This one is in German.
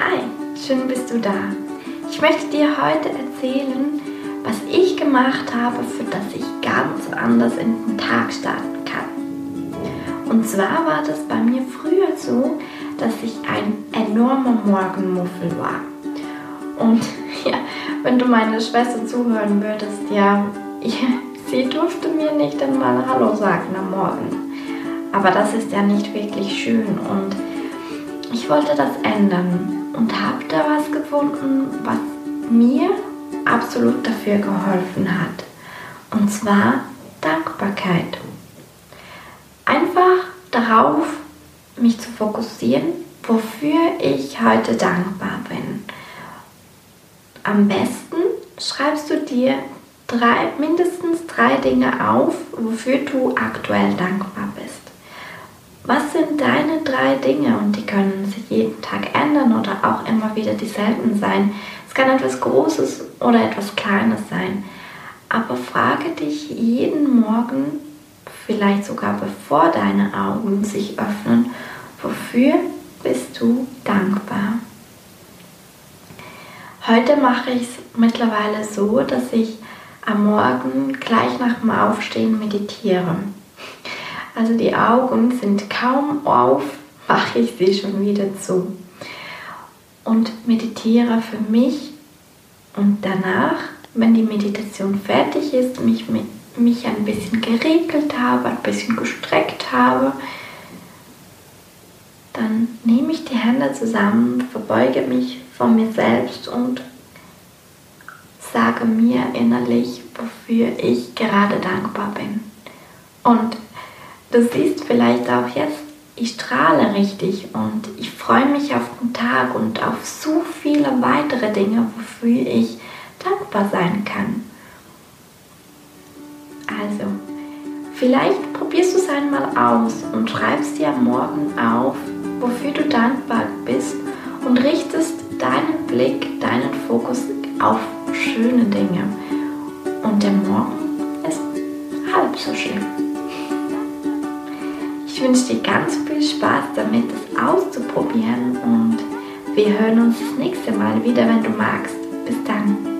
Hi, schön bist du da. Ich möchte dir heute erzählen, was ich gemacht habe, für das ich ganz anders in den Tag starten kann. Und zwar war das bei mir früher so, dass ich ein enormer Morgenmuffel war. Und ja, wenn du meine Schwester zuhören würdest, ja, sie durfte mir nicht einmal Hallo sagen am Morgen. Aber das ist ja nicht wirklich schön und ich wollte das ändern und habe da was gefunden, was mir absolut dafür geholfen hat. Und zwar Dankbarkeit. Einfach darauf, mich zu fokussieren, wofür ich heute dankbar bin. Am besten schreibst du dir drei, mindestens drei Dinge auf, wofür du aktuell dankbar bist. Was sind deine drei Dinge und die können sich jeden Tag ändern oder auch immer wieder dieselben sein. Es kann etwas Großes oder etwas Kleines sein. Aber frage dich jeden Morgen, vielleicht sogar bevor deine Augen sich öffnen, wofür bist du dankbar? Heute mache ich es mittlerweile so, dass ich am Morgen gleich nach dem Aufstehen meditiere. Also die Augen sind kaum auf, mache ich sie schon wieder zu. Und meditiere für mich und danach, wenn die Meditation fertig ist, mich, mich ein bisschen geregelt habe, ein bisschen gestreckt habe, dann nehme ich die Hände zusammen, verbeuge mich vor mir selbst und sage mir innerlich, wofür ich gerade dankbar bin. Und Du siehst vielleicht auch jetzt, ich strahle richtig und ich freue mich auf den Tag und auf so viele weitere Dinge, wofür ich dankbar sein kann. Also, vielleicht probierst du es einmal aus und schreibst dir am Morgen auf, wofür du dankbar bist und richtest deinen Blick, deinen Fokus auf schöne Dinge. Und der Morgen ist halb so schlimm. Ich wünsche dir ganz viel Spaß damit, es auszuprobieren und wir hören uns das nächste Mal wieder, wenn du magst. Bis dann.